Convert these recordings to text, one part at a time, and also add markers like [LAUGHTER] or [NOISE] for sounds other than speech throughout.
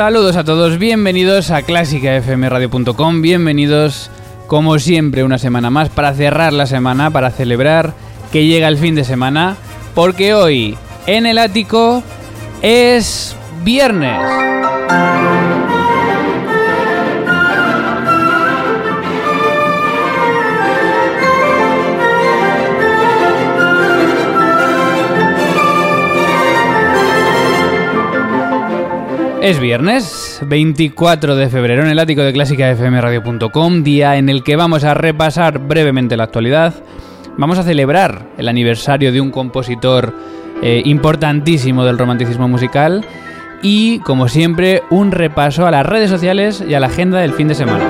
Saludos a todos, bienvenidos a clásicafmradio.com, bienvenidos como siempre una semana más para cerrar la semana, para celebrar que llega el fin de semana, porque hoy en el ático es viernes. Es viernes, 24 de febrero, en el ático de clásicafmradio.com, día en el que vamos a repasar brevemente la actualidad. Vamos a celebrar el aniversario de un compositor eh, importantísimo del romanticismo musical y, como siempre, un repaso a las redes sociales y a la agenda del fin de semana.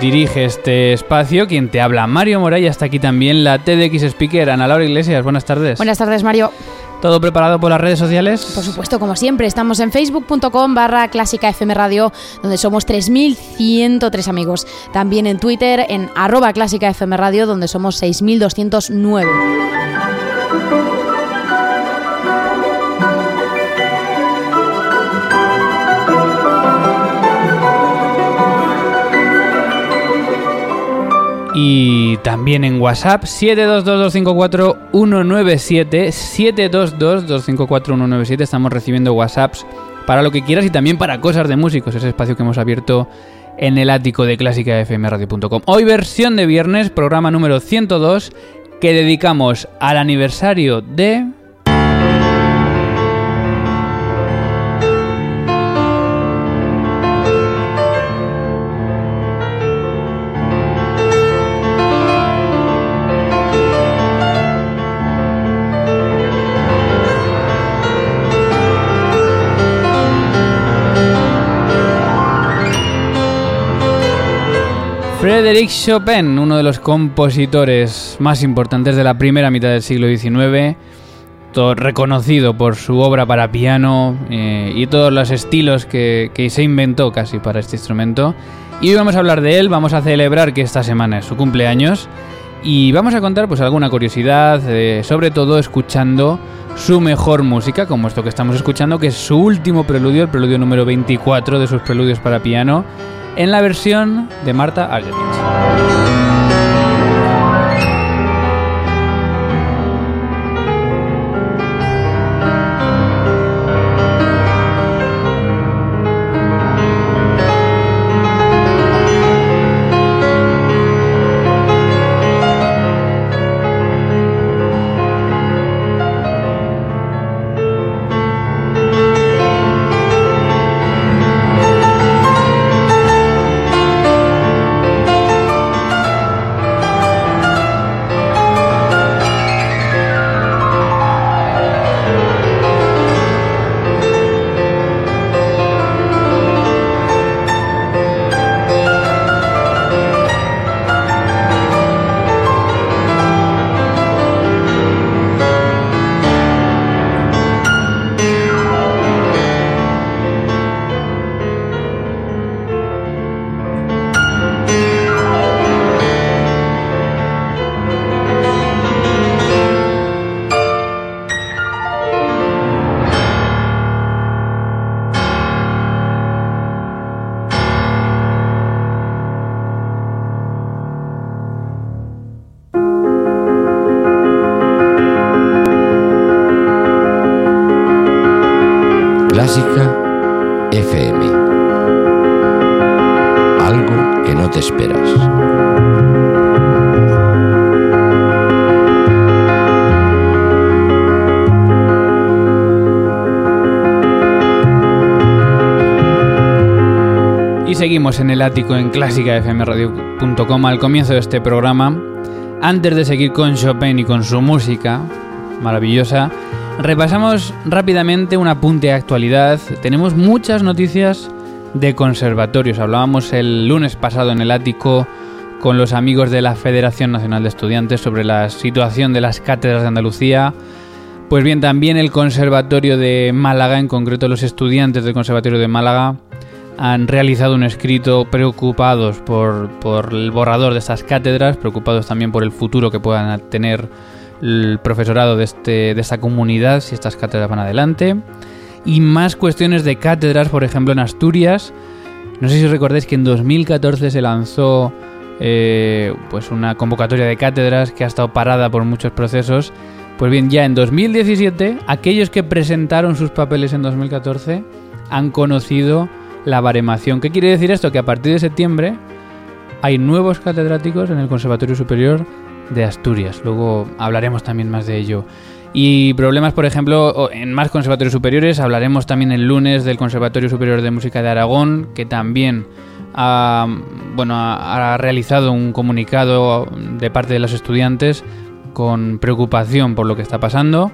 Dirige este espacio, quien te habla, Mario Mora, y hasta aquí también la TDX Speaker, Ana Laura Iglesias. Buenas tardes. Buenas tardes, Mario. ¿Todo preparado por las redes sociales? Por supuesto, como siempre, estamos en facebook.com barra clásica FM Radio, donde somos 3.103 amigos. También en Twitter, en arroba clásica FM Radio, donde somos 6.209. Y también en WhatsApp 722254197 722254197 estamos recibiendo WhatsApps para lo que quieras y también para cosas de músicos, ese espacio que hemos abierto en el ático de clásicafmradio.com. Hoy versión de viernes, programa número 102 que dedicamos al aniversario de Frédéric Chopin, uno de los compositores más importantes de la primera mitad del siglo XIX, reconocido por su obra para piano eh, y todos los estilos que, se inventó casi para este instrumento. Y hoy vamos a hablar de él, vamos a celebrar que esta semana es su cumpleaños y vamos a contar pues alguna curiosidad, eh, sobre todo escuchando su mejor música, como esto que estamos escuchando, que es su último preludio, el preludio número 24 de sus preludios para piano en la versión de Marta Argerich. El ático en clásicafmradio.com al comienzo de este programa. Antes de seguir con Chopin y con su música maravillosa, repasamos rápidamente un apunte de actualidad. Tenemos muchas noticias de conservatorios. Hablábamos el lunes pasado en el ático con los amigos de la Federación Nacional de Estudiantes sobre la situación de las cátedras de Andalucía. Pues bien, también el Conservatorio de Málaga, en concreto los estudiantes del Conservatorio de Málaga, han realizado un escrito preocupados por, por, el borrador de estas cátedras, preocupados también por el futuro que puedan tener el profesorado de, este, de esta comunidad si estas cátedras van adelante. Y más cuestiones de cátedras, por ejemplo en Asturias. No sé si recordáis que en 2014 se lanzó eh, pues una convocatoria de cátedras que ha estado parada por muchos procesos. Pues bien, ya en 2017, aquellos que presentaron sus papeles en 2014 han conocido la baremación. ¿Qué quiere decir esto? Que a partir de septiembre hay nuevos catedráticos en el Conservatorio Superior de Asturias. Luego hablaremos también más de ello. Y problemas, por ejemplo, en más conservatorios superiores. Hablaremos también el lunes del Conservatorio Superior de Música de Aragón, que también ha, bueno, ha realizado un comunicado de parte de los estudiantes con preocupación por lo que está pasando.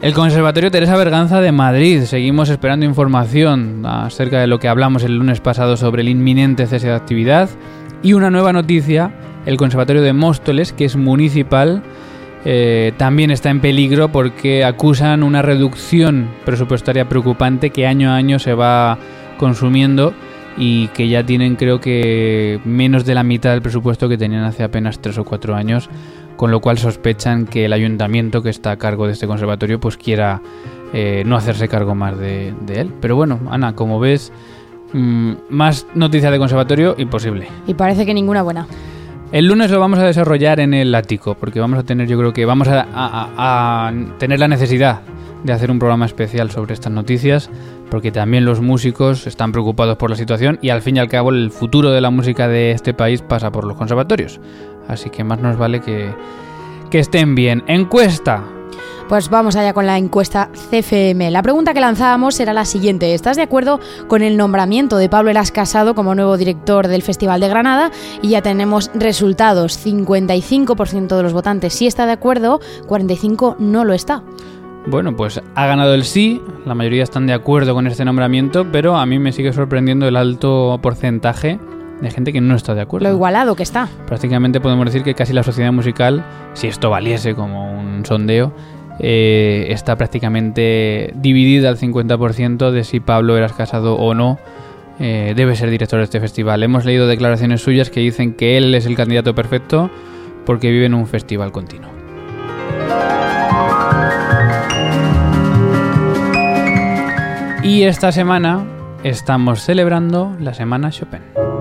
El Conservatorio Teresa Berganza de Madrid. Seguimos esperando información acerca de lo que hablamos el lunes pasado sobre el inminente cese de actividad. Y una nueva noticia, el Conservatorio de Móstoles, que es municipal, eh, también está en peligro porque acusan una reducción presupuestaria preocupante que año a año se va consumiendo y que ya tienen creo que menos de la mitad del presupuesto que tenían hace apenas tres o cuatro años con lo cual sospechan que el ayuntamiento que está a cargo de este conservatorio pues quiera eh, no hacerse cargo más de, él. Pero bueno, Ana, como ves, mm, más noticias de conservatorio imposible. Y parece que ninguna buena. El lunes lo vamos a desarrollar en el ático, porque vamos a tener, yo creo que vamos a, a tener la necesidad de hacer un programa especial sobre estas noticias, porque también los músicos están preocupados por la situación y al fin y al cabo el futuro de la música de este país pasa por los conservatorios. Así que más nos vale que, que estén bien. Encuesta. Pues vamos allá con la encuesta CFM. La pregunta que lanzábamos era la siguiente. ¿Estás de acuerdo con el nombramiento de Pablo Eras Casado como nuevo director del Festival de Granada? Y ya tenemos resultados. 55% de los votantes sí está de acuerdo, 45% no lo está. Bueno, pues ha ganado el sí, la mayoría están de acuerdo con este nombramiento, pero a mí me sigue sorprendiendo el alto porcentaje de gente que no está de acuerdo. Lo igualado que está. Prácticamente podemos decir que casi la sociedad musical, si esto valiese como un sondeo, eh, está prácticamente dividida al 50% de si Pablo eras casado o no. Eh, debe ser director de este festival. Hemos leído declaraciones suyas que dicen que él es el candidato perfecto porque vive en un festival continuo. Y esta semana estamos celebrando la Semana Chopin.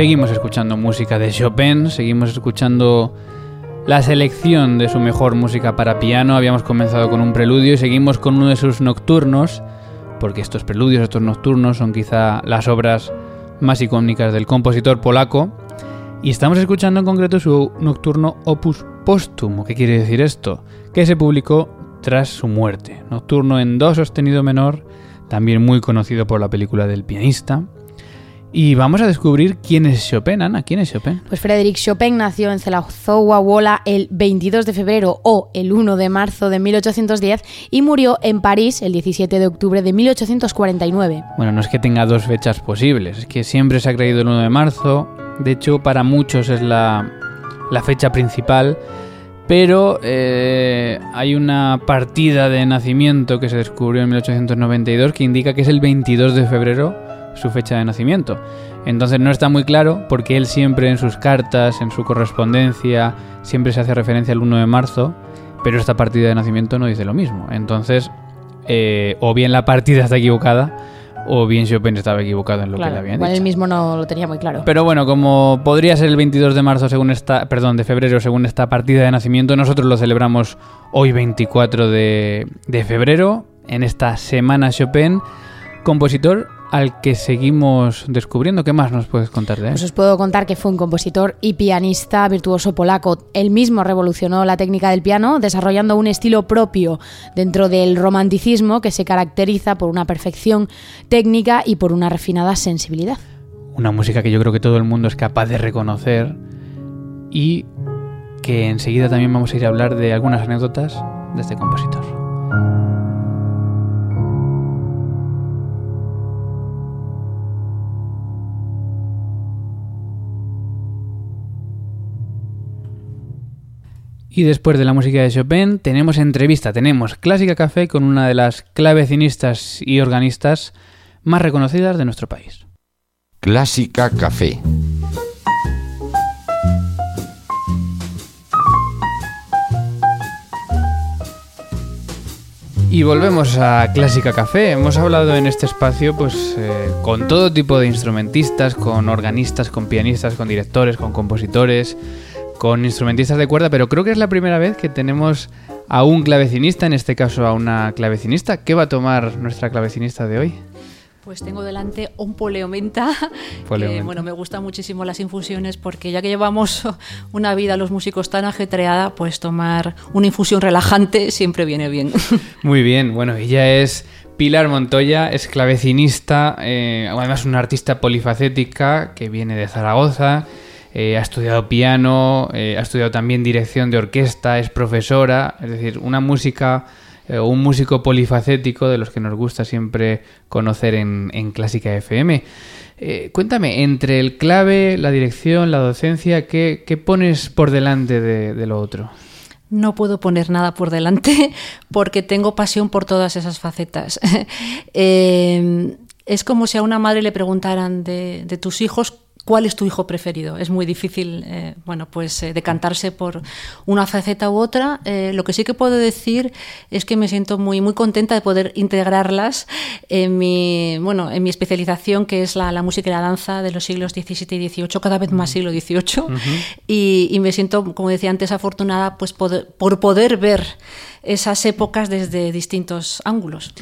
Seguimos escuchando música de Chopin, seguimos escuchando la selección de su mejor música para piano. Habíamos comenzado con un preludio y seguimos con uno de sus nocturnos, porque estos preludios, estos nocturnos son quizá las obras más icónicas del compositor polaco. Y estamos escuchando en concreto su nocturno Opus Póstumo. ¿Qué quiere decir esto? Que se publicó tras su muerte. Nocturno en do sostenido menor, también muy conocido por la película del pianista. Y vamos a descubrir quién es Chopin, Ana. ¿Quién es Chopin? Pues Frédéric Chopin nació en Wola el 22 de febrero o el 1 de marzo de 1810 y murió en París el 17 de octubre de 1849. Bueno, no es que tenga dos fechas posibles, es que siempre se ha creído el 1 de marzo. De hecho, para muchos es la, la fecha principal. Pero eh, hay una partida de nacimiento que se descubrió en 1892 que indica que es el 22 de febrero su fecha de nacimiento. Entonces no está muy claro porque él siempre en sus cartas, en su correspondencia, siempre se hace referencia al 1 de marzo, pero esta partida de nacimiento no dice lo mismo. Entonces, eh, o bien la partida está equivocada, o bien Chopin estaba equivocado en lo que le habían dicho. Él mismo no lo tenía muy claro. Pero bueno, como podría ser el 22 de marzo según esta, perdón, de febrero según esta partida de nacimiento, nosotros lo celebramos hoy 24 de, de febrero en esta semana Chopin, compositor al que seguimos descubriendo. ¿Qué más nos puedes contar de él? Pues os puedo contar que fue un compositor y pianista virtuoso polaco. Él mismo revolucionó la técnica del piano, desarrollando un estilo propio dentro del romanticismo que se caracteriza por una perfección técnica y por una refinada sensibilidad. Una música que yo creo que todo el mundo es capaz de reconocer y que enseguida también vamos a ir a hablar de algunas anécdotas de este compositor. Y después de la música de Chopin tenemos entrevista, tenemos Clásica Café con una de las clavecinistas y organistas más reconocidas de nuestro país. Clásica Café. Y volvemos a Clásica Café. Hemos hablado en este espacio pues eh, con todo tipo de instrumentistas, con organistas, con pianistas, con directores, con compositores, con instrumentistas de cuerda, pero creo que es la primera vez que tenemos a un clavecinista, en este caso a una clavecinista. ¿Qué va a tomar nuestra clavecinista de hoy? Pues tengo delante un poleomenta, que bueno, me gustan muchísimo las infusiones porque ya que llevamos [LAUGHS] una vida los músicos tan ajetreada, pues tomar una infusión relajante siempre viene bien. [LAUGHS] Muy bien, bueno, ella es Pilar Montoya, es clavecinista, eh, además una artista polifacética que viene de Zaragoza, eh, ha estudiado piano, eh, ha estudiado también dirección de orquesta, es profesora, es decir, una música o eh, un músico polifacético de los que nos gusta siempre conocer en, Clásica FM. cuéntame, entre el clave, la dirección, la docencia, ¿qué, pones por delante de, lo otro? No puedo poner nada por delante [LAUGHS] porque tengo pasión por todas esas facetas. [LAUGHS] es como si a una madre le preguntaran de, de tus hijos ¿Cuál es tu hijo preferido? Es muy difícil, eh, bueno, pues eh, decantarse por una faceta u otra. Eh, lo que sí que puedo decir es que me siento muy, muy contenta de poder integrarlas en mi, bueno, en mi especialización, que es la, música y la danza de los siglos XVII y XVIII, cada vez más siglo XVIII. y, me siento, como decía antes, afortunada pues por poder ver esas épocas desde distintos ángulos.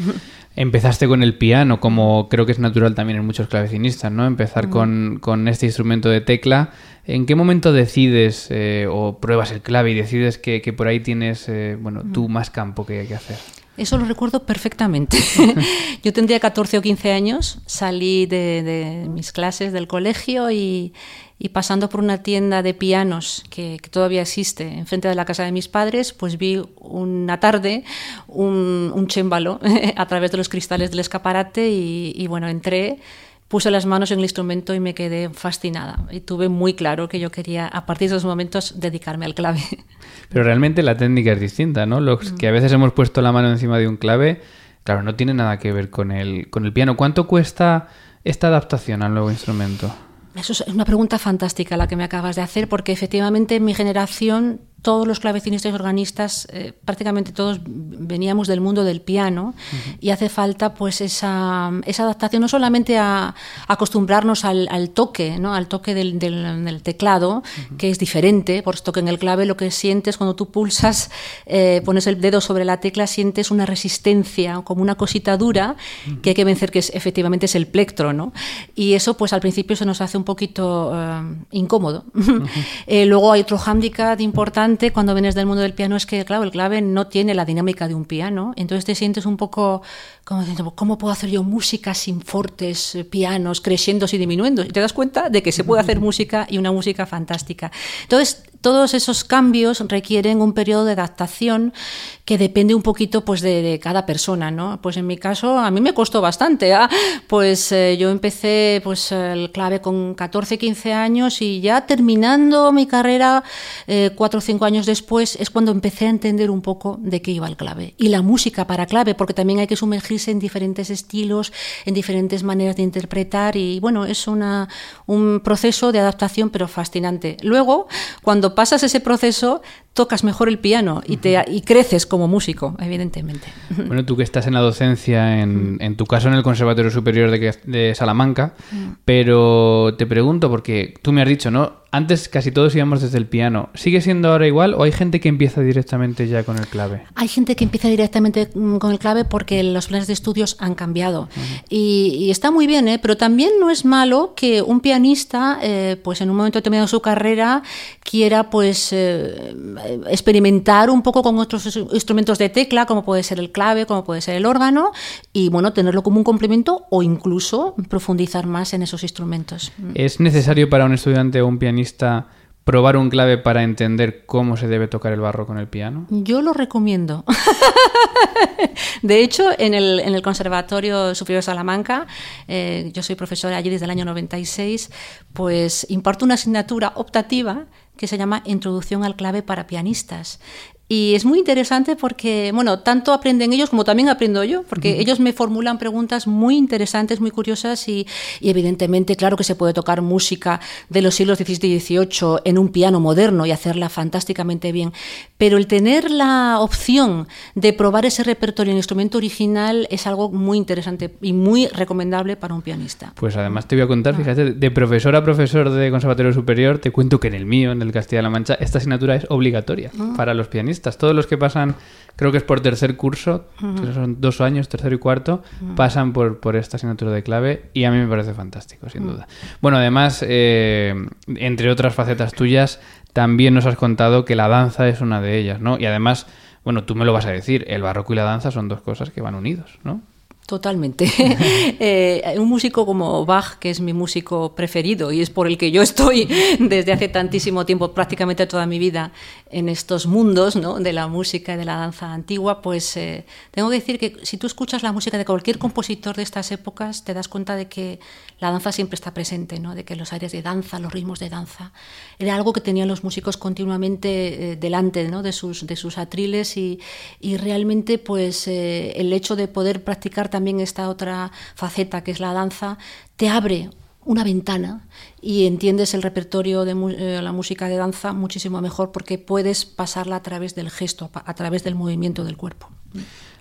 Empezaste con el piano, como creo que es natural también en muchos clavecinistas, ¿no? Empezar con, este instrumento de tecla. ¿En qué momento decides eh, o pruebas el clave y decides que, por ahí tienes, eh, bueno, tú más campo que, que hacer? Eso lo recuerdo perfectamente. [LAUGHS] Yo tendría 14 o 15 años, salí de mis clases del colegio y, y pasando por una tienda de pianos que, todavía existe enfrente de la casa de mis padres, pues vi una tarde un, un chémbalo [LAUGHS] a través de los cristales del escaparate y, bueno, entré puse las manos en el instrumento y me quedé fascinada. Y tuve muy claro que yo quería, a partir de esos momentos, dedicarme al clave. [LAUGHS] Pero realmente la técnica es distinta, ¿no? Los que a veces hemos puesto la mano encima de un clave, claro, no tiene nada que ver con el, con el piano. ¿Cuánto cuesta esta adaptación al nuevo instrumento? Eso es una pregunta fantástica la que me acabas de hacer, porque efectivamente en mi generación todos los clavecinistas y organistas, eh, prácticamente todos veníamos del mundo del piano y hace falta pues esa, esa, adaptación no solamente a, acostumbrarnos al, toque, ¿no? al toque del, del, teclado, que es diferente, por esto que en el clave lo que sientes cuando tú pulsas, eh, pones el dedo sobre la tecla, sientes una resistencia, como una cosita dura que hay que vencer, que es, efectivamente es el plectro, ¿no? Y eso pues al principio se nos hace un poquito eh, incómodo. [LAUGHS] luego hay otro hándicap importante cuando vienes del mundo del piano es que, claro, el clave no tiene la dinámica de un piano, entonces te sientes un poco como diciendo, ¿cómo puedo hacer yo música sin fortes, eh, pianos, creciendo y disminuyendo? Y te das cuenta de que se puede hacer música y una música fantástica. Entonces, todos esos cambios requieren un periodo de adaptación que depende un poquito pues de, cada persona, ¿no? Pues en mi caso a mí me costó bastante, ¿ah? pues eh, yo empecé pues el clave con 14, 15 años y ya terminando mi carrera eh, cuatro o cinco años después es cuando empecé a entender un poco de qué iba el clave y la música para clave, porque también hay que sumergirse en diferentes estilos, en diferentes maneras de interpretar y bueno, es una, un proceso de adaptación pero fascinante. Luego, cuando pasas ese proceso, tocas mejor el piano y, te, y creces como músico, evidentemente. Bueno, tú que estás en la docencia, en, en tu caso en el Conservatorio Superior de, de Salamanca, mm. pero te pregunto, porque tú me has dicho, ¿no? Antes casi todos íbamos desde el piano. ¿Sigue siendo ahora igual o hay gente que empieza directamente ya con el clave? Hay gente que empieza directamente mm, con el clave porque los planes de estudios han cambiado. y, está muy bien, ¿eh? pero también no es malo que un pianista, eh, pues en un momento determinado de su carrera, quiera pues eh, experimentar un poco con otros instrumentos de tecla, como puede ser el clave, como puede ser el órgano, y bueno, tenerlo como un complemento o incluso profundizar más en esos instrumentos. ¿Es necesario para un estudiante o un pianista probar un clave para entender cómo se debe tocar el barro con el piano? Yo lo recomiendo. [LAUGHS] de hecho, en el, Conservatorio Superior de Salamanca, eh, yo soy profesora allí desde el año 96, pues imparto una asignatura optativa que se llama Introducción al clave para pianistas. Y es muy interesante porque, bueno, tanto aprenden ellos como también aprendo yo, porque ellos me formulan preguntas muy interesantes, muy curiosas y, evidentemente, claro que se puede tocar música de los siglos XVII y XVIII en un piano moderno y hacerla fantásticamente bien, pero el tener la opción de probar ese repertorio en instrumento original es algo muy interesante y muy recomendable para un pianista. Pues además te voy a contar, ah. fíjate, de profesor a profesor de Conservatorio Superior, te cuento que en el mío, en el Castilla-La Mancha, esta asignatura es obligatoria ah. para los pianistas todos los que pasan, creo que es por tercer curso, son dos años, tercero y cuarto, pasan por, por esta asignatura de clave y a mí me parece fantástico, sin duda. Bueno, además, eh, entre otras facetas tuyas, también nos has contado que la danza es una de ellas, ¿no? Y además, bueno, tú me lo vas a decir, el barroco y la danza son dos cosas que van unidos, ¿no? Totalmente. [LAUGHS] Eh, un músico como Bach, que es mi músico preferido y es por el que yo estoy [LAUGHS] desde hace tantísimo tiempo, prácticamente toda mi vida, en estos mundos ¿no? de la música y de la danza antigua, pues eh, tengo que decir que si tú escuchas la música de cualquier compositor de estas épocas, te das cuenta de que la danza siempre está presente, ¿no? de que los áreas de danza, los ritmos de danza, era algo que tenían los músicos continuamente eh, delante ¿no? de, sus, de sus atriles y, y realmente pues el hecho de poder practicar también esta otra faceta que es la danza, te abre una ventana y entiendes el repertorio de eh, la música de danza muchísimo mejor porque puedes pasarla a través del gesto, a, través del movimiento del cuerpo.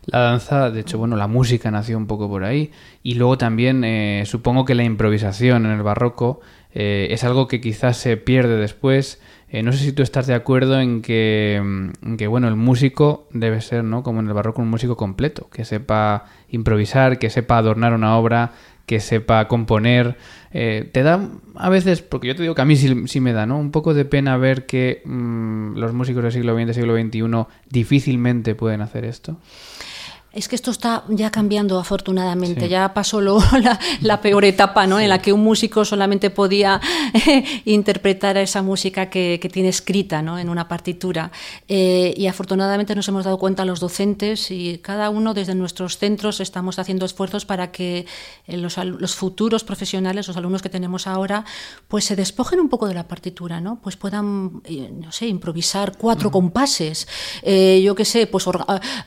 La danza, de hecho, bueno, la música nació un poco por ahí y luego también eh, supongo que la improvisación en el barroco eh, es algo que quizás se pierde después. No sé si tú estás de acuerdo en que, mm, en que, bueno, el músico debe ser, ¿no? Como en el barroco, un músico completo, que sepa improvisar, que sepa adornar una obra, que sepa componer. Eh, te da a veces, porque yo te digo que a mí sí, me da, ¿no? Un poco de pena ver que mm, los músicos del siglo XX, siglo XXI difícilmente pueden hacer esto. Es que esto está ya cambiando afortunadamente, ya pasó lo, [LAUGHS] la, peor etapa ¿no? en la que un músico solamente podía [LAUGHS] interpretar esa música que, tiene escrita ¿no? en una partitura. Eh, y afortunadamente nos hemos dado cuenta los docentes y cada uno desde nuestros centros estamos haciendo esfuerzos para que eh, los, los, futuros profesionales, los alumnos que tenemos ahora, pues se despojen un poco de la partitura, ¿no? pues puedan, eh, no sé, improvisar cuatro compases, yo qué sé, pues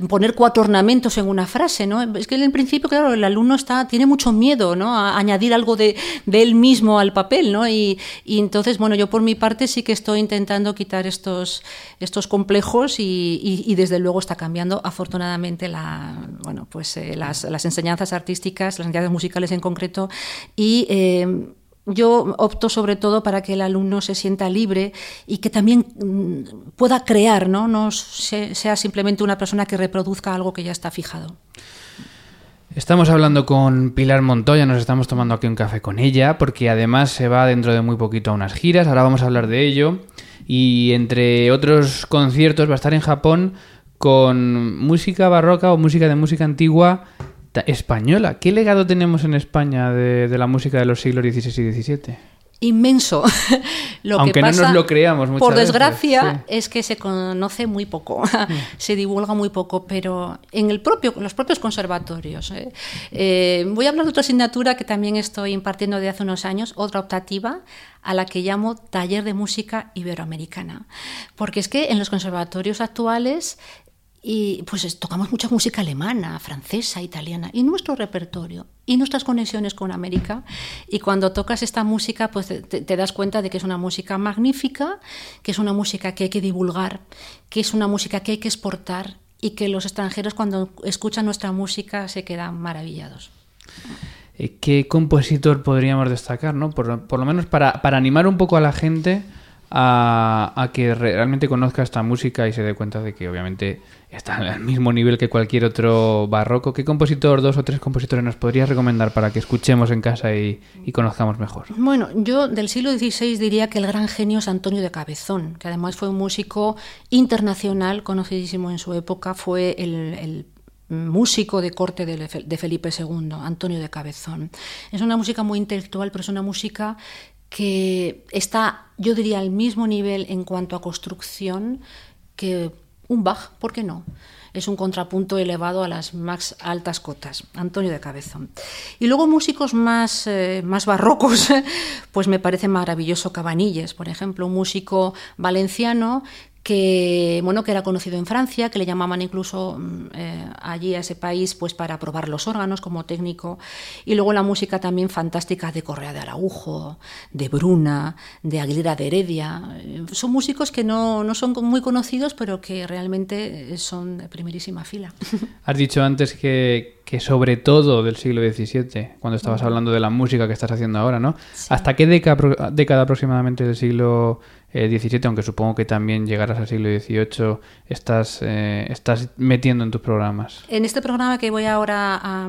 poner cuatro ornamentos en una frase, ¿no? Es que en el principio, claro, el alumno está, tiene mucho miedo, ¿no? A añadir algo de, él mismo al papel, ¿no? Y, entonces, bueno, yo por mi parte sí que estoy intentando quitar estos, estos complejos y, desde luego está cambiando afortunadamente la, bueno, pues, eh, las, enseñanzas artísticas, las enseñanzas musicales en concreto y... Eh, yo opto sobre todo para que el alumno se sienta libre y que también mm, pueda crear, ¿no? no sea simplemente una persona que reproduzca algo que ya está fijado. Estamos hablando con Pilar Montoya, nos estamos tomando aquí un café con ella, porque además se va dentro de muy poquito a unas giras, ahora vamos a hablar de ello. Y entre otros conciertos va a estar en Japón con música barroca o música de música antigua española. ¿Qué legado tenemos en España de, la música de los siglos XVI y XVII? inmenso. [LAUGHS] lo Aunque no nos lo creamos muchas Por desgracia, es que se conoce muy poco, [LAUGHS] se divulga muy poco, pero en el propio, los propios conservatorios. ¿eh? Eh, voy a hablar de otra asignatura que también estoy impartiendo desde hace unos años, otra optativa, a la que llamo Taller de Música Iberoamericana. Porque es que en los conservatorios actuales y pues tocamos mucha música alemana, francesa, italiana, y nuestro repertorio, y nuestras conexiones con América. Y cuando tocas esta música, pues te, das cuenta de que es una música magnífica, que es una música que hay que divulgar, que es una música que hay que exportar, y que los extranjeros cuando escuchan nuestra música se quedan maravillados. Eh, ¿Qué compositor podríamos destacar, no? Por, por lo menos para, para animar un poco a la gente a, que realmente conozca esta música y se dé cuenta de que obviamente está al mismo nivel que cualquier otro barroco. ¿Qué compositor, dos o tres compositores nos podrías recomendar para que escuchemos en casa y, conozcamos mejor? Bueno, yo del siglo XVI diría que el gran genio es Antonio de Cabezón, que además fue un músico internacional, conocidísimo en su época, fue el, músico de corte de Felipe II, Antonio de Cabezón. Es una música muy intelectual, pero es una música que está, yo diría, al mismo nivel en cuanto a construcción que un Bach, ¿por qué no? Es un contrapunto elevado a las más altas cotas. Antonio de Cabezón. Y luego músicos más, eh, más barrocos, [LAUGHS] pues me parece maravilloso Cabanilles, por ejemplo, un músico valenciano que bueno que era conocido en Francia, que le llamaban incluso mm, eh, allí a ese país pues para probar los órganos como técnico y luego la música también fantástica de Correa de Araujo, de Bruna, de Aguilera de Heredia, eh, son músicos que no, no son muy conocidos pero que realmente son de primerísima fila. Has dicho antes que, que sobre todo del siglo XVII, cuando estabas hablando de la música que estás haciendo ahora, ¿no? ¿Hasta qué década, década aproximadamente del siglo 17, eh, aunque supongo que también llegarás al siglo XVIII, estás, eh, estás metiendo en tus programas. En este programa que voy ahora a,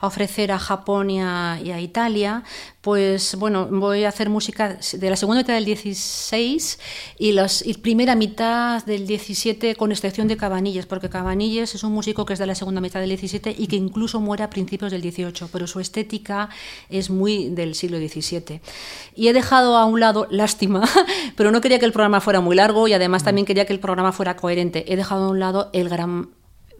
ofrecer a Japón y a, Italia, pues bueno, voy a hacer música de la segunda mitad del 16 y la primera mitad del 17 con excepción de Cabanilles, porque Cabanilles es un músico que es de la segunda mitad del 17 y que incluso muere a principios del 18, pero su estética es muy del siglo XVII. Y he dejado a un lado, [LAUGHS] lástima, pero no quería que el programa fuera muy largo y además también quería que el programa fuera coherente. He dejado a un lado el gran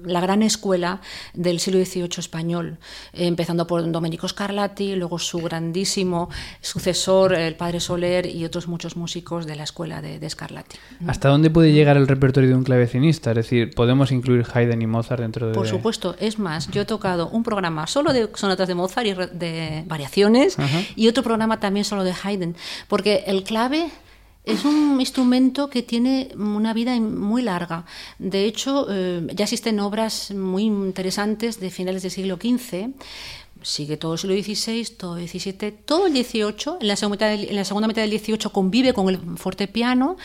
la gran escuela del siglo XVIII español, empezando por Domenico Scarlatti, luego su grandísimo sucesor, el padre Soler y otros muchos músicos de la escuela de, de, Scarlatti. ¿Hasta dónde puede llegar el repertorio de un clavecinista? Es decir, ¿podemos incluir Haydn y Mozart dentro de...? Por supuesto, es más, yo he tocado un programa solo de sonatas de Mozart y de variaciones y otro programa también solo de Haydn, porque el clave es un instrumento que tiene una vida muy larga. De hecho, eh, ya existen obras muy interesantes de finales del siglo XV sigue todo el siglo XVI, todo el XVII, todo el XVIII, en la, segunda mitad del, en la segunda mitad del XVIII convive con el fortepiano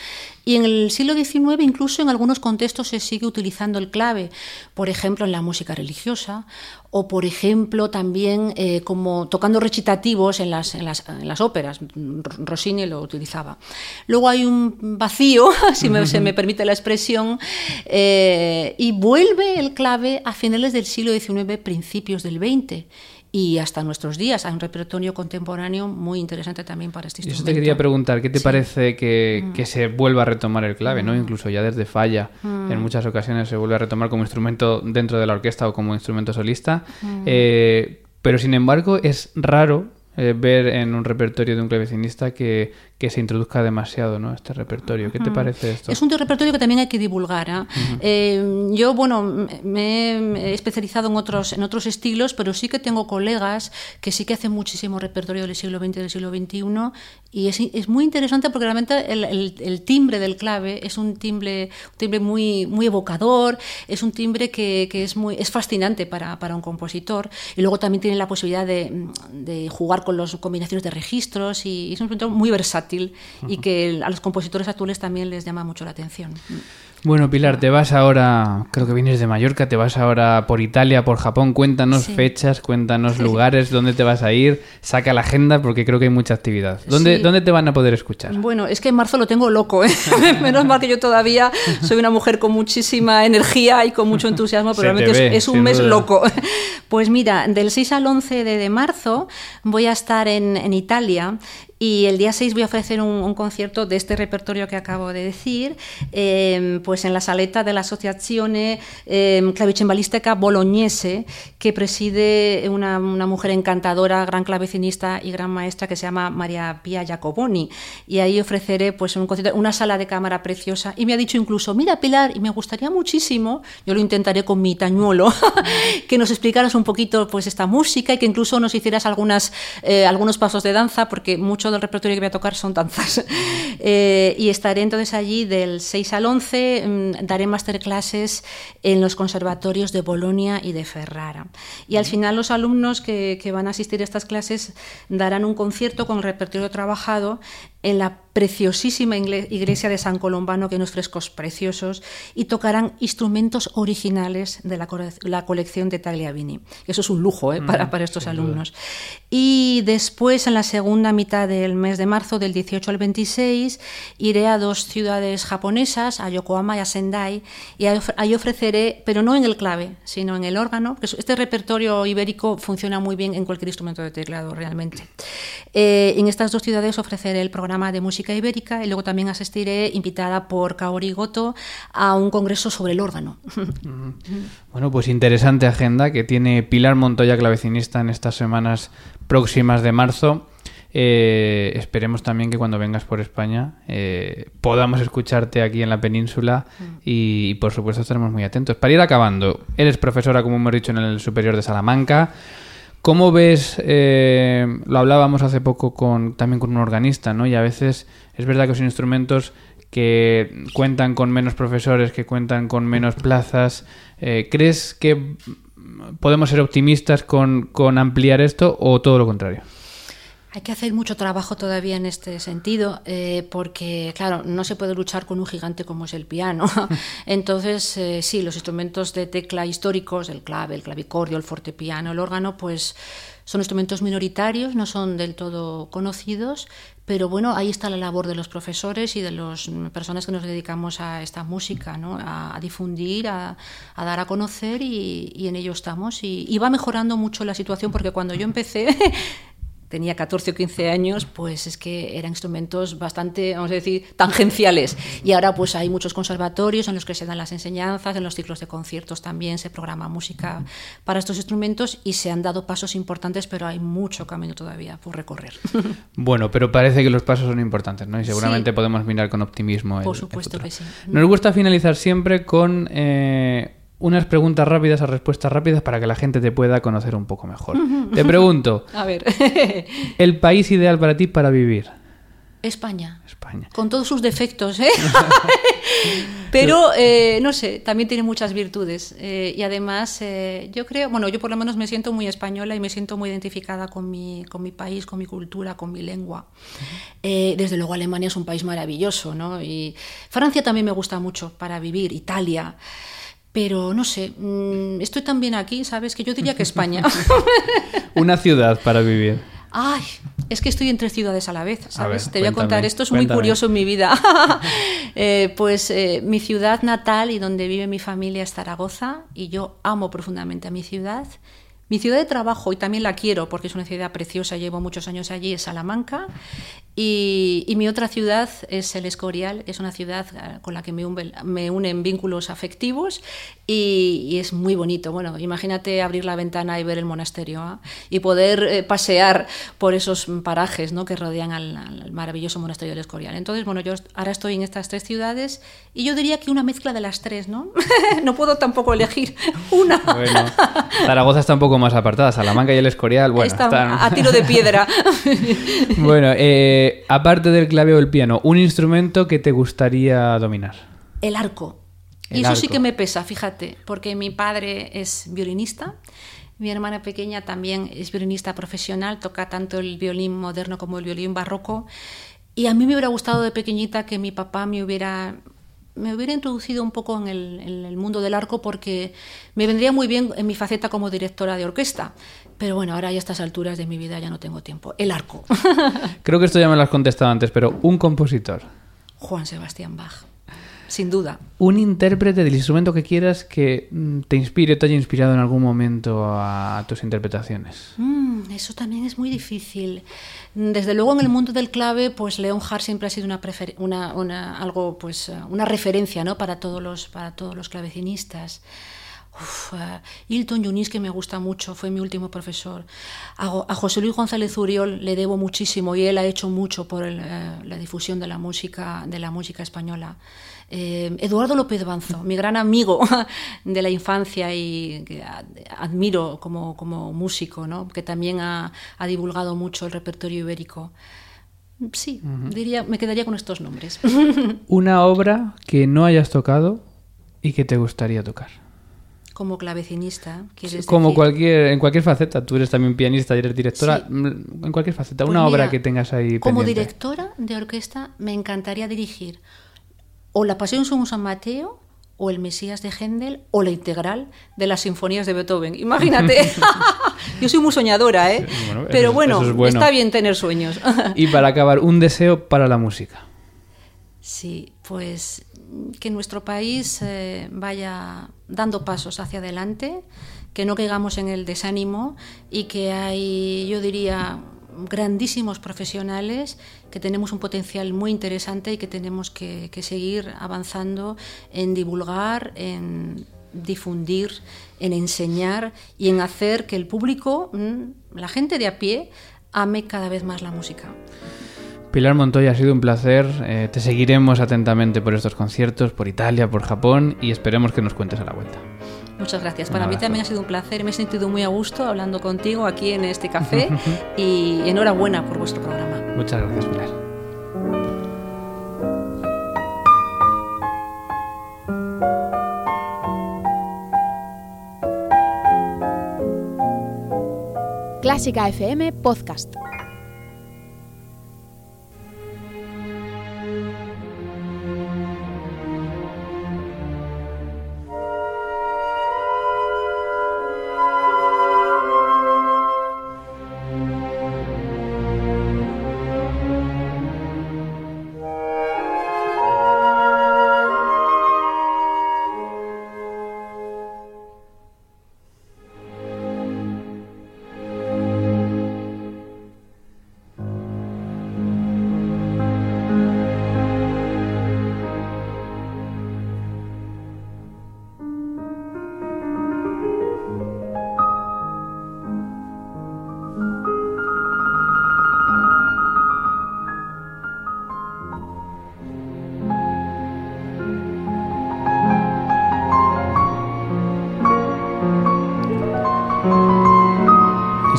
y en el siglo XIX incluso en algunos contextos se sigue utilizando el clave, por ejemplo en la música religiosa o por ejemplo también eh, como tocando recitativos en las, en las, en las, óperas, Rossini lo utilizaba. Luego hay un vacío, [LAUGHS] si se me permite la expresión, eh, y vuelve el clave a finales del siglo XIX, principios del XX y hasta nuestros días. Hay un repertorio contemporáneo muy interesante también para este instrumento. Eso te quería preguntar, ¿qué te parece que, mm. que, se vuelva a retomar el clave? ¿no? Mm. Incluso ya desde falla, mm. en muchas ocasiones se vuelve a retomar como instrumento dentro de la orquesta o como instrumento solista. Eh, pero sin embargo es raro eh, ver en un repertorio de un clavecinista que, que se introduzca demasiado ¿no? este repertorio. ¿Qué te parece esto? Es un repertorio que también hay que divulgar. ¿eh? Eh, yo, bueno, me he especializado en otros, en otros estilos, pero sí que tengo colegas que sí que hacen muchísimo repertorio del siglo XX y del siglo XXI y es, es muy interesante porque realmente el, el, timbre del clave es un timbre, un timbre muy, muy evocador, es un timbre que, que es, muy, es fascinante para, para, un compositor y luego también tiene la posibilidad de, de jugar con las combinaciones de registros y, es un instrumento muy versátil y que a los compositores actuales también les llama mucho la atención. Bueno, Pilar, te vas ahora, creo que vienes de Mallorca, te vas ahora por Italia, por Japón. Cuéntanos fechas, cuéntanos lugares, dónde te vas a ir, saca la agenda porque creo que hay mucha actividad. ¿Dónde, ¿dónde te van a poder escuchar? Bueno, es que en marzo lo tengo loco, ¿eh? [LAUGHS] menos mal que yo todavía soy una mujer con muchísima energía y con mucho entusiasmo, pero realmente es, un mes loco. [LAUGHS] Pues mira, del 6 al 11 de, marzo voy a estar en, en Italia y el día 6 voy a ofrecer un, concierto de este repertorio que acabo de decir, em, pues en la saleta de la Asociazione eh, Clavicembalistica Bolognese, que preside una, una, mujer encantadora, gran clavecinista y gran maestra que se llama María Pia Jacoboni. Y ahí ofreceré pues un concierto, una sala de cámara preciosa. Y me ha dicho incluso, mira Pilar, y me gustaría muchísimo, yo lo intentaré con mi tañuelo, [LAUGHS] que nos explicaras un poquito pues esta música y que incluso nos hicieras algunas, eh, algunos pasos de danza, porque mucho del repertorio que voy a tocar son danzas. [LAUGHS] Eh, y estaré entonces allí del 6 al 11, mm, daré masterclasses en los conservatorios de Bolonia y de Ferrara. Y al final los alumnos que, que van a asistir a estas clases darán un concierto con el repertorio trabajado en la preciosísima iglesia de San Colombano, que unos frescos preciosos, y tocarán instrumentos originales de la, colección de Tagliavini. Eso es un lujo ¿eh? para, para, estos alumnos. Y después, en la segunda mitad del mes de marzo, del 18 al 26, iré a dos ciudades japonesas, a Yokohama y a Sendai, y ahí ofreceré, pero no en el clave, sino en el órgano, que este repertorio ibérico funciona muy bien en cualquier instrumento de teclado, realmente. Eh, en estas dos ciudades ofreceré el programa de música ibérica y luego también asistiré invitada por Kaori Goto a un congreso sobre el órgano. Bueno, pues interesante agenda que tiene Pilar Montoya, clavecinista, en estas semanas próximas de marzo. Eh, esperemos también que cuando vengas por España eh, podamos escucharte aquí en la península mm. y, por supuesto estaremos muy atentos. Para ir acabando, eres profesora, como hemos dicho, en el Superior de Salamanca. ¿Cómo ves, eh, lo hablábamos hace poco con, también con un organista, ¿no? Y a veces es verdad que son instrumentos que cuentan con menos profesores, que cuentan con menos plazas. Eh, ¿Crees que podemos ser optimistas con, con ampliar esto o todo lo contrario? Hay que hacer mucho trabajo todavía en este sentido, eh, porque, claro, no se puede luchar con un gigante como es el piano. [LAUGHS] Entonces, eh, sí, los instrumentos de tecla históricos, el clave, el clavicordio, el fortepiano, el órgano, pues son instrumentos minoritarios, no son del todo conocidos, pero bueno, ahí está la labor de los profesores y de las personas que nos dedicamos a esta música, ¿no? a, difundir, a, dar a conocer y, en ello estamos. Y va mejorando mucho la situación porque cuando yo empecé [LAUGHS] tenía 14 o 15 años, pues es que eran instrumentos bastante, vamos a decir, tangenciales. Y ahora pues hay muchos conservatorios en los que se dan las enseñanzas, en los ciclos de conciertos también se programa música para estos instrumentos y se han dado pasos importantes, pero hay mucho camino todavía por recorrer. [LAUGHS] Bueno, pero parece que los pasos son importantes, ¿no? Y seguramente podemos mirar con optimismo. Por supuesto que sí. Nos gusta finalizar siempre con... Eh, unas preguntas rápidas a respuestas rápidas para que la gente te pueda conocer un poco mejor. Te pregunto, [LAUGHS] a ver, [LAUGHS] ¿el país ideal para ti para vivir? España. España. Con todos sus defectos, ¿eh? [LAUGHS] Pero, eh, no sé, también tiene muchas virtudes. Eh, y además, eh, yo creo, bueno, yo por lo menos me siento muy española y me siento muy identificada con mi, con mi país, con mi cultura, con mi lengua. desde luego, Alemania es un país maravilloso, ¿no? Y Francia también me gusta mucho para vivir, Italia. Pero no sé, mm, estoy también aquí, ¿sabes? Que yo diría que España. [LAUGHS] Una ciudad para vivir. Ay, es que estoy en tres ciudades a la vez, ¿sabes? Te voy a contar, esto es muy curioso en mi vida. [LAUGHS] [LAUGHS] Eh, pues eh, mi ciudad natal y donde vive mi familia es Zaragoza y yo amo profundamente a mi ciudad. Mi ciudad de trabajo, y también la quiero porque es una ciudad preciosa, llevo muchos años allí, es Salamanca. Y, mi otra ciudad es El Escorial, es una ciudad eh, con la que me, me unen vínculos afectivos y, es muy bonito. Bueno, imagínate abrir la ventana y ver el monasterio ¿ah? y poder eh, pasear por esos parajes ¿no? que rodean al, maravilloso monasterio del Escorial. Entonces, bueno, yo ahora estoy en estas tres ciudades y yo diría que una mezcla de las tres, ¿no? [LAUGHS] no puedo tampoco elegir una. Bueno, Zaragoza está un poco más apartada, Salamanca y el Escorial, bueno, están... a tiro de piedra. [LAUGHS] bueno, eh aparte del clave o el piano, un instrumento que te gustaría dominar. El arco. y eso sí que me pesa, fíjate, porque mi padre es violinista. Mi hermana pequeña también es violinista profesional, toca tanto el violín moderno como el violín barroco. Y a mí me hubiera gustado de pequeñita que mi papá me hubiera, me hubiera introducido un poco en el, en el, mundo del arco porque me vendría muy bien en mi faceta como directora de orquesta. Pero bueno, ahora a estas alturas de mi vida ya no tengo tiempo. El arco. [LAUGHS] Creo que esto ya me lo has contestado antes, pero un compositor. Juan Sebastián Bach. Sin duda. Un intérprete del instrumento que quieras que mm, te inspire, te haya inspirado en algún momento a, tus interpretaciones. Mm, eso también es muy difícil. Desde luego en el mundo del clave, pues Leon Hart siempre ha sido una, una, algo, pues, una referencia ¿no? para, todos los, para todos los clavecinistas. Uf, Hilton Yunis, que me gusta mucho, fue mi último profesor. A, José Luis González Uriol le debo muchísimo y él ha hecho mucho por eh, la difusión de la música, de la música española. Eh, Eduardo López Banzo, mi gran amigo [LAUGHS] de la infancia y que admiro como, como músico, ¿no? que también ha, ha, divulgado mucho el repertorio ibérico. Sí, diría, me quedaría con estos nombres. [LAUGHS] Una obra que no hayas tocado y que te gustaría tocar como clavecinista. como cualquier en cualquier faceta. Tú eres también pianista y eres directora. Mm, en cualquier faceta. Pues una obra que tengas ahí. Como directora de orquesta me encantaría dirigir o La Pasión son San Mateo o El Mesías de Händel o la integral de las sinfonías de Beethoven. Imagínate. [LAUGHS] [LAUGHS] Yo soy muy soñadora, ¿eh? Pero bueno, está bien tener sueños. y para acabar, un deseo para la música. Sí, pues que nuestro país eh, vaya dando pasos hacia adelante, que no caigamos en el desánimo y que hay, yo diría, grandísimos profesionales, que tenemos un potencial muy interesante y que tenemos que, seguir avanzando en divulgar, en difundir, en enseñar y en hacer que el público, mm, la gente de a pie, ame cada vez más la música. Pilar Montoya, ha sido un placer. Eh, te seguiremos atentamente por estos conciertos, por Italia, por Japón y esperemos que nos cuentes a la vuelta. Muchas gracias. Para mí también ha sido un placer. Me he sentido muy a gusto hablando contigo aquí en este café [LAUGHS] y enhorabuena por vuestro programa. Muchas gracias, Pilar. Clásica FM Podcast.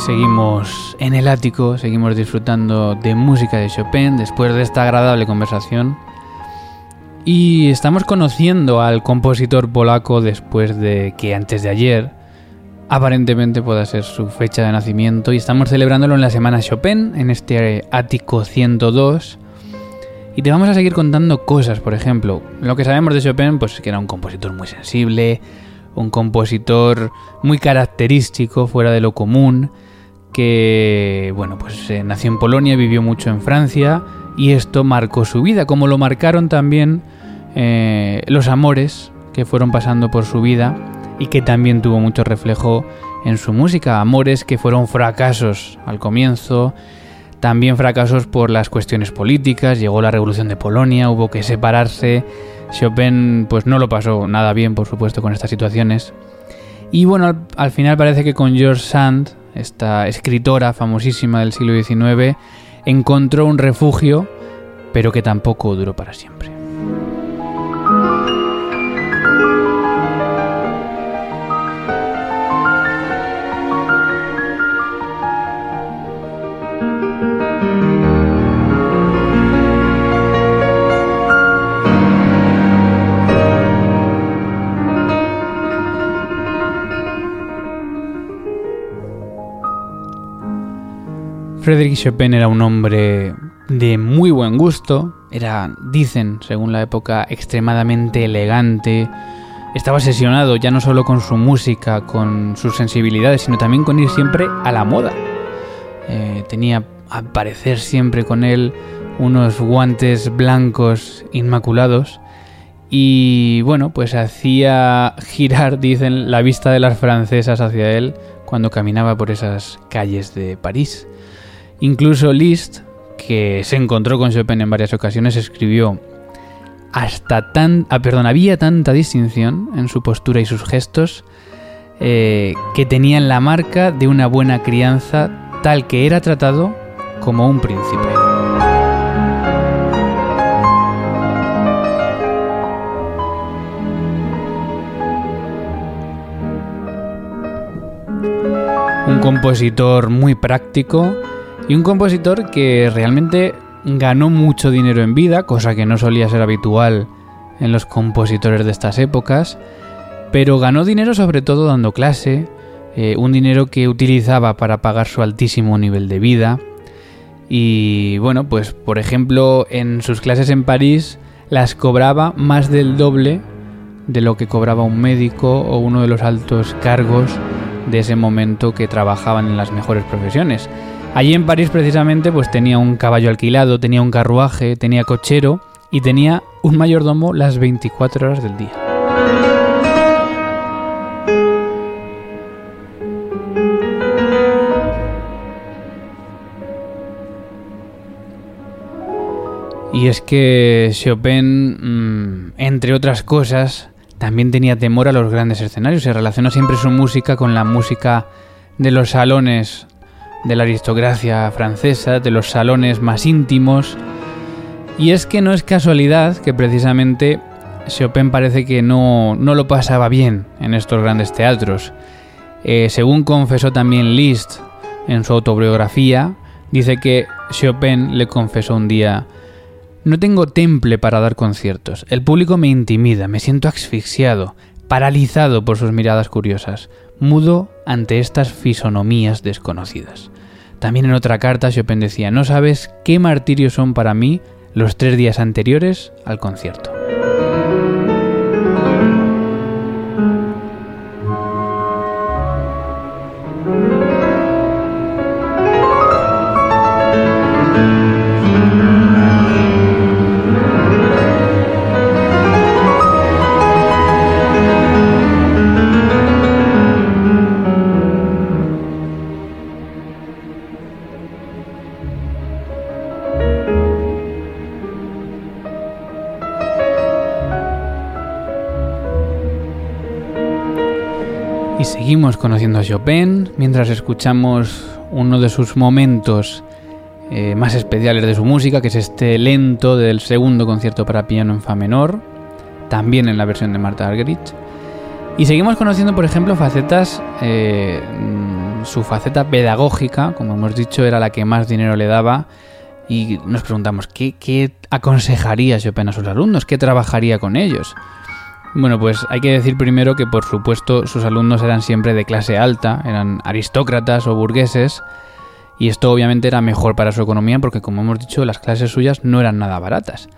Seguimos en el ático, seguimos disfrutando de música de Chopin después de esta agradable conversación. Y estamos conociendo al compositor polaco después de que antes de ayer aparentemente pueda ser su fecha de nacimiento y estamos celebrándolo en la semana Chopin, en este ático 102. Y te vamos a seguir contando cosas, por ejemplo, lo que sabemos de Chopin, pues que era un compositor muy sensible, un compositor muy característico, fuera de lo común, que bueno, pues eh, nació en Polonia, vivió mucho en Francia y esto marcó su vida, como lo marcaron también eh, los amores que fueron pasando por su vida y que también tuvo mucho reflejo en su música, amores que fueron fracasos al comienzo, también fracasos por las cuestiones políticas, llegó la revolución de Polonia, hubo que separarse, Chopin pues no lo pasó nada bien por supuesto con estas situaciones. Y bueno, al, final parece que con George Sand, esta escritora famosísima del siglo XIX, encontró un refugio, pero que tampoco duró para siempre. Frédéric Chopin era un hombre de muy buen gusto, era, dicen, según la época, extremadamente elegante, estaba obsesionado ya no solo con su música, con sus sensibilidades, sino también con ir siempre a la moda. Eh, tenía a parecer siempre con él unos guantes blancos inmaculados y bueno, pues hacía girar, dicen, la vista de las francesas hacia él cuando caminaba por esas calles de París. Incluso Liszt, que se encontró con Chopin en varias ocasiones, escribió hasta tan, ah, había tanta distinción en su postura y sus gestos eh, que tenían la marca de una buena crianza tal que era tratado como un príncipe. Un compositor muy práctico y un compositor que realmente ganó mucho dinero en vida, cosa que no solía ser habitual en los compositores de estas épocas, pero ganó dinero sobre todo dando clase, eh, un dinero que utilizaba para pagar su altísimo nivel de vida. Y bueno, pues por ejemplo en sus clases en París las cobraba más del doble de lo que cobraba un médico o uno de los altos cargos de ese momento que trabajaban en las mejores profesiones. Allí en París precisamente pues tenía un caballo alquilado, tenía un carruaje, tenía cochero y tenía un mayordomo las 24 horas del día. Y es que Chopin, mm, entre otras cosas, también tenía temor a los grandes escenarios. Se relaciona siempre su música con la música de los salones de la aristocracia francesa, de los salones más íntimos. Y es que no es casualidad que precisamente Chopin parece que no, no lo pasaba bien en estos grandes teatros. Eh, según confesó también Liszt en su autobiografía, dice que Chopin le confesó un día, no tengo temple para dar conciertos, el público me intimida, me siento asfixiado, paralizado por sus miradas curiosas, mudo ante estas fisonomías desconocidas. También en otra carta Chopin decía, no sabes qué martirios son para mí los tres días anteriores al concierto. Conociendo a Chopin mientras escuchamos uno de sus momentos eh, más especiales de su música, que es este lento del segundo concierto para piano en fa menor, también en la versión de Marta Argerich. Y seguimos conociendo, por ejemplo, facetas, eh, su faceta pedagógica, como hemos dicho, era la que más dinero le daba. Y nos preguntamos, ¿qué, qué aconsejaría Chopin a sus alumnos? ¿Qué trabajaría con ellos? Bueno, pues hay que decir primero que por supuesto sus alumnos eran siempre de clase alta, eran aristócratas o burgueses, y esto obviamente era mejor para su economía porque como hemos dicho las clases suyas no eran nada baratas.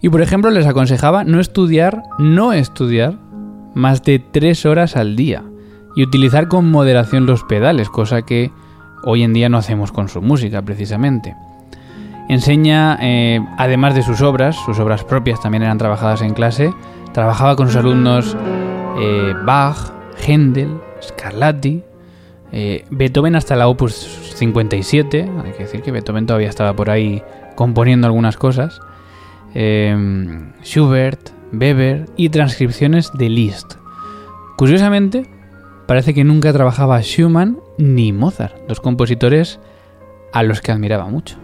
Y por ejemplo les aconsejaba no estudiar, no estudiar más de tres horas al día y utilizar con moderación los pedales, cosa que hoy en día no hacemos con su música precisamente. Enseña, eh, además de sus obras, sus obras propias también eran trabajadas en clase, Trabajaba con sus alumnos eh, Bach, Händel, Scarlatti Eh, Beethoven hasta la Opus 57, hay que decir que Beethoven todavía estaba por ahí componiendo algunas cosas. Eh, Schubert, Weber y transcripciones de Liszt. Curiosamente, parece que nunca trabajaba Schumann ni Mozart, dos compositores a los que admiraba mucho.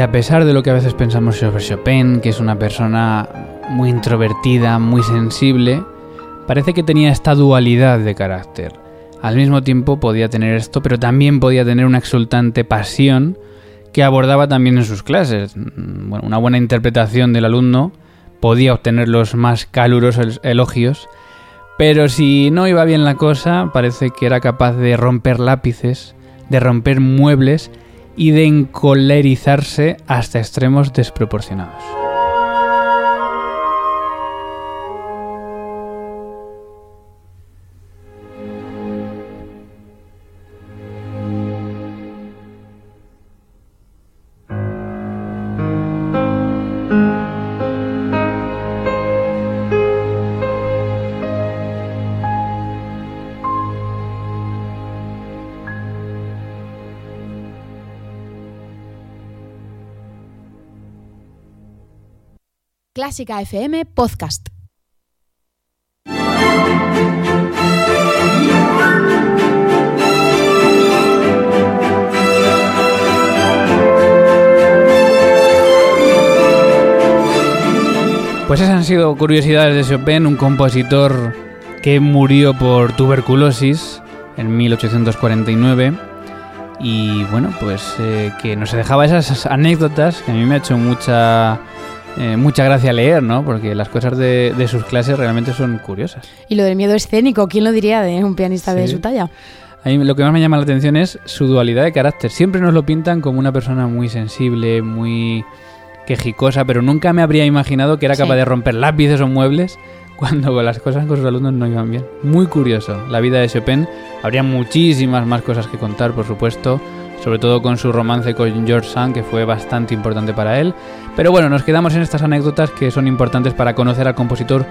Y a pesar de lo que a veces pensamos sobre Chopin, que es una persona muy introvertida, muy sensible, parece que tenía esta dualidad de carácter. Al mismo tiempo podía tener esto, pero también podía tener una exultante pasión que abordaba también en sus clases. Bueno, una buena interpretación del alumno podía obtener los más calurosos elogios, pero si no iba bien la cosa, parece que era capaz de romper lápices, de romper muebles y de encolerizarse hasta extremos desproporcionados. Clásica FM Podcast. Pues esas han sido curiosidades de Chopin, un compositor que murió por tuberculosis en 1849 y bueno, pues eh, que nos dejaba esas anécdotas que a mí me ha hecho mucha eh, mucha gracia leer, ¿no? Porque las cosas de, de, sus clases realmente son curiosas. Y lo del miedo escénico, ¿quién lo diría de un pianista sí. de su talla? A mí lo que más me llama la atención es su dualidad de carácter. Siempre nos lo pintan como una persona muy sensible, muy quejicosa, pero nunca me habría imaginado que era capaz sí. de romper lápices o muebles cuando las cosas con sus alumnos no iban bien. Muy curioso. La vida de Chopin, habría muchísimas más cosas que contar, por supuesto sobre todo con su romance con George Sand, que fue bastante importante para él. Pero bueno, nos quedamos en estas anécdotas que son importantes para conocer al compositor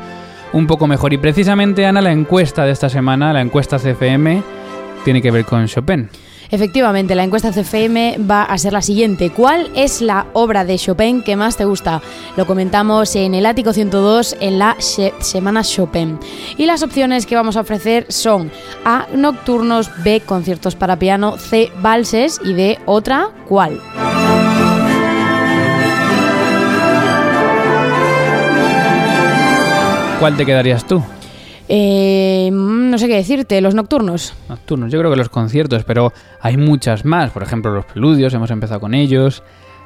un poco mejor. Y precisamente, Ana, la encuesta de esta semana, la encuesta CFM, tiene que ver con Chopin. Efectivamente, la encuesta CFM va a ser la siguiente. ¿Cuál es la obra de Chopin que más te gusta? Lo comentamos en el Ático 102 en la Semana Chopin. Y las opciones que vamos a ofrecer son A. Nocturnos, B. Conciertos para piano, C. Valses y D. Otra, ¿cuál? ¿Cuál te quedarías tú? Eh, no sé qué decirte, los nocturnos. Nocturnos, yo creo que los conciertos, pero hay muchas más. Por ejemplo, los preludios, hemos empezado con ellos.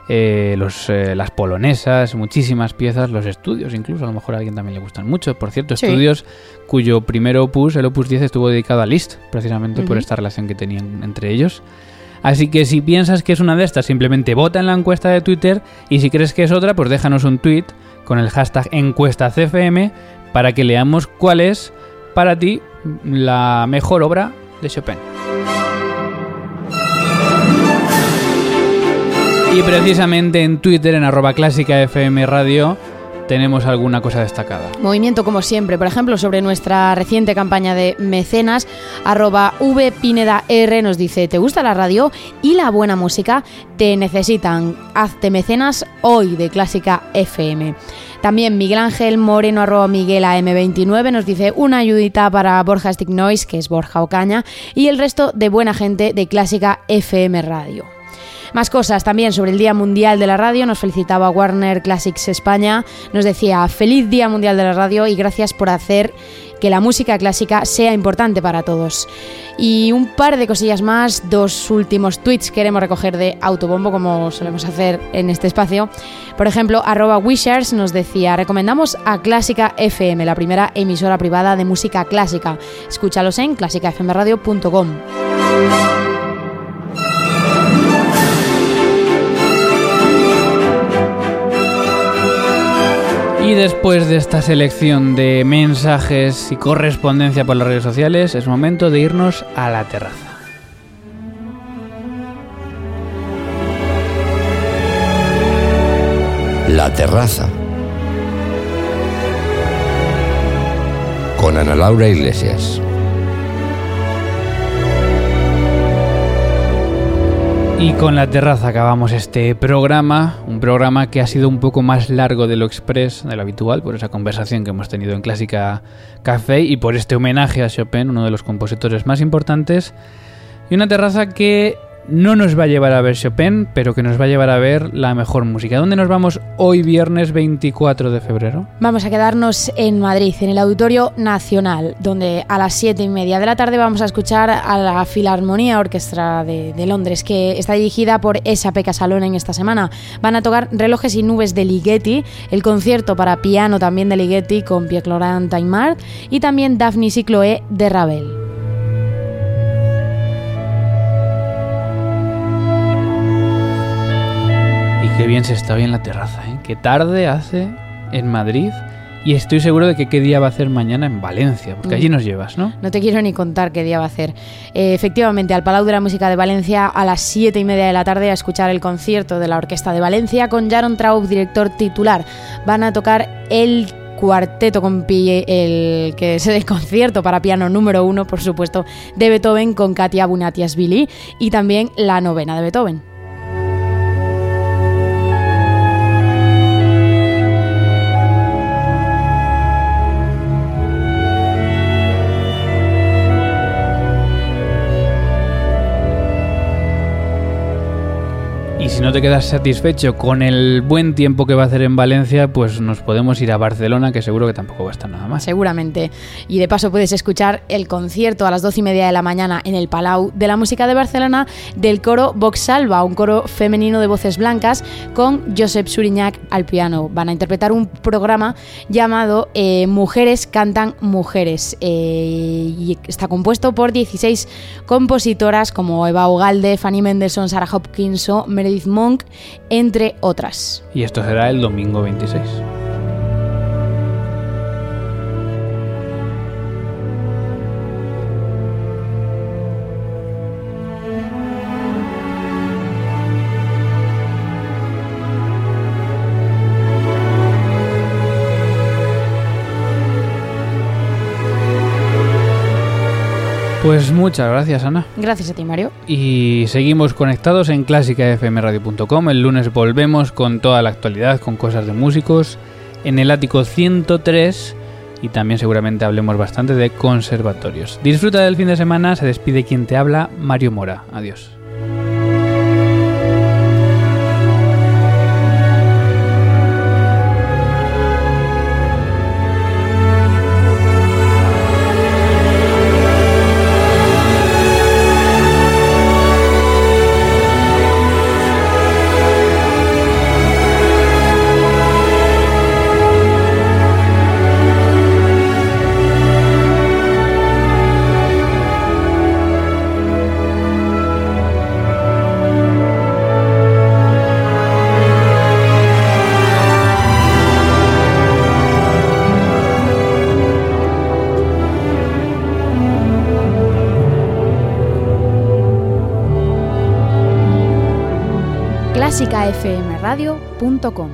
Eh, los, eh, las polonesas, muchísimas piezas, los estudios, incluso a lo mejor a alguien también le gustan mucho. Por cierto, sí. estudios cuyo primer opus, el opus 10, estuvo dedicado a Liszt, precisamente uh -huh. por esta relación que tenían entre ellos. Así que si piensas que es una de estas, simplemente vota en la encuesta de Twitter y si crees que es otra, pues déjanos un tweet con el hashtag encuestacfm para que leamos cuál es para ti la mejor obra de Chopin. Y precisamente en Twitter, en arroba clásica FM Radio, tenemos alguna cosa destacada. Movimiento como siempre, por ejemplo, sobre nuestra reciente campaña de mecenas, arroba vpinedar nos dice, ¿te gusta la radio y la buena música? Te necesitan, hazte mecenas hoy de Clásica FM. También Miguel Ángel Moreno, arroba Miguel AM29, nos dice una ayudita para Borja Stick Noise, que es Borja Ocaña, y el resto de buena gente de Clásica FM Radio. Más cosas también sobre el Día Mundial de la Radio. Nos felicitaba Warner Classics España. Nos decía feliz Día Mundial de la Radio y gracias por hacer que la música clásica sea importante para todos. Y un par de cosillas más, dos últimos tweets queremos recoger de Autobombo, como solemos hacer en este espacio. Por ejemplo, arroba Wishers nos decía, recomendamos a Clásica FM, la primera emisora privada de música clásica. Escúchalos en clásicafmradio.com. Y después de esta selección de mensajes y correspondencia por las redes sociales, es momento de irnos a la terraza. La terraza. Con Ana Laura Iglesias. Y con la terraza acabamos este programa, un programa que ha sido un poco más largo de lo express, de lo habitual, por esa conversación que hemos tenido en Clásica Café y por este homenaje a Chopin, uno de los compositores más importantes. Y una terraza que no nos va a llevar a ver Chopin, pero que nos va a llevar a ver la mejor música. ¿Dónde nos vamos hoy viernes 24 de febrero? Vamos a quedarnos en Madrid, en el Auditorio Nacional, donde a las 7 y media de la tarde vamos a escuchar a la Filarmonía Orquestra de, Londres, que está dirigida por esa Peca Salón en esta semana. Van a tocar Relojes y Nubes de Ligeti, el concierto para piano también de Ligeti con Pierre Laurent Taimard y también Daphne y Chloé de Ravel. Qué bien se está hoy en la terraza, ¿eh? Qué tarde hace en Madrid. Y estoy seguro de que qué día va a hacer mañana en Valencia, porque allí nos llevas, ¿no? No te quiero ni contar qué día va a hacer. Eh, efectivamente, al Palau de la Música de Valencia a las 7 y media de la tarde a escuchar el concierto de la Orquesta de Valencia con Jaron Traub, director titular. Van a tocar el cuarteto con pi el que es el concierto para piano número uno, por supuesto, de Beethoven con Katia Bunatiasvili y también la novena de Beethoven. Si no te quedas satisfecho con el buen tiempo que va a hacer en Valencia, pues nos podemos ir a Barcelona, que seguro que tampoco va a estar nada más. Seguramente. Y de paso puedes escuchar el concierto a las 12 y media de la mañana en el Palau de la Música de Barcelona del coro Vox Salva, un coro femenino de voces blancas con Josep Suriñac al piano. Van a interpretar un programa llamado eh, Mujeres cantan mujeres. Eh, y está compuesto por 16 compositoras como Eva Ugalde, Fanny Mendelssohn, Sarah Hopkins o Meredith Monk, entre otras. Y esto será el domingo 26. Pues muchas gracias, Ana. Gracias a ti, Mario. Y seguimos conectados en clásicafmradio.com. El lunes volvemos con toda la actualidad, con cosas de músicos, en el ático 103 y también seguramente hablemos bastante de conservatorios. Disfruta del fin de semana, se despide quien te habla, Mario Mora. Adiós. clásicafmradio.com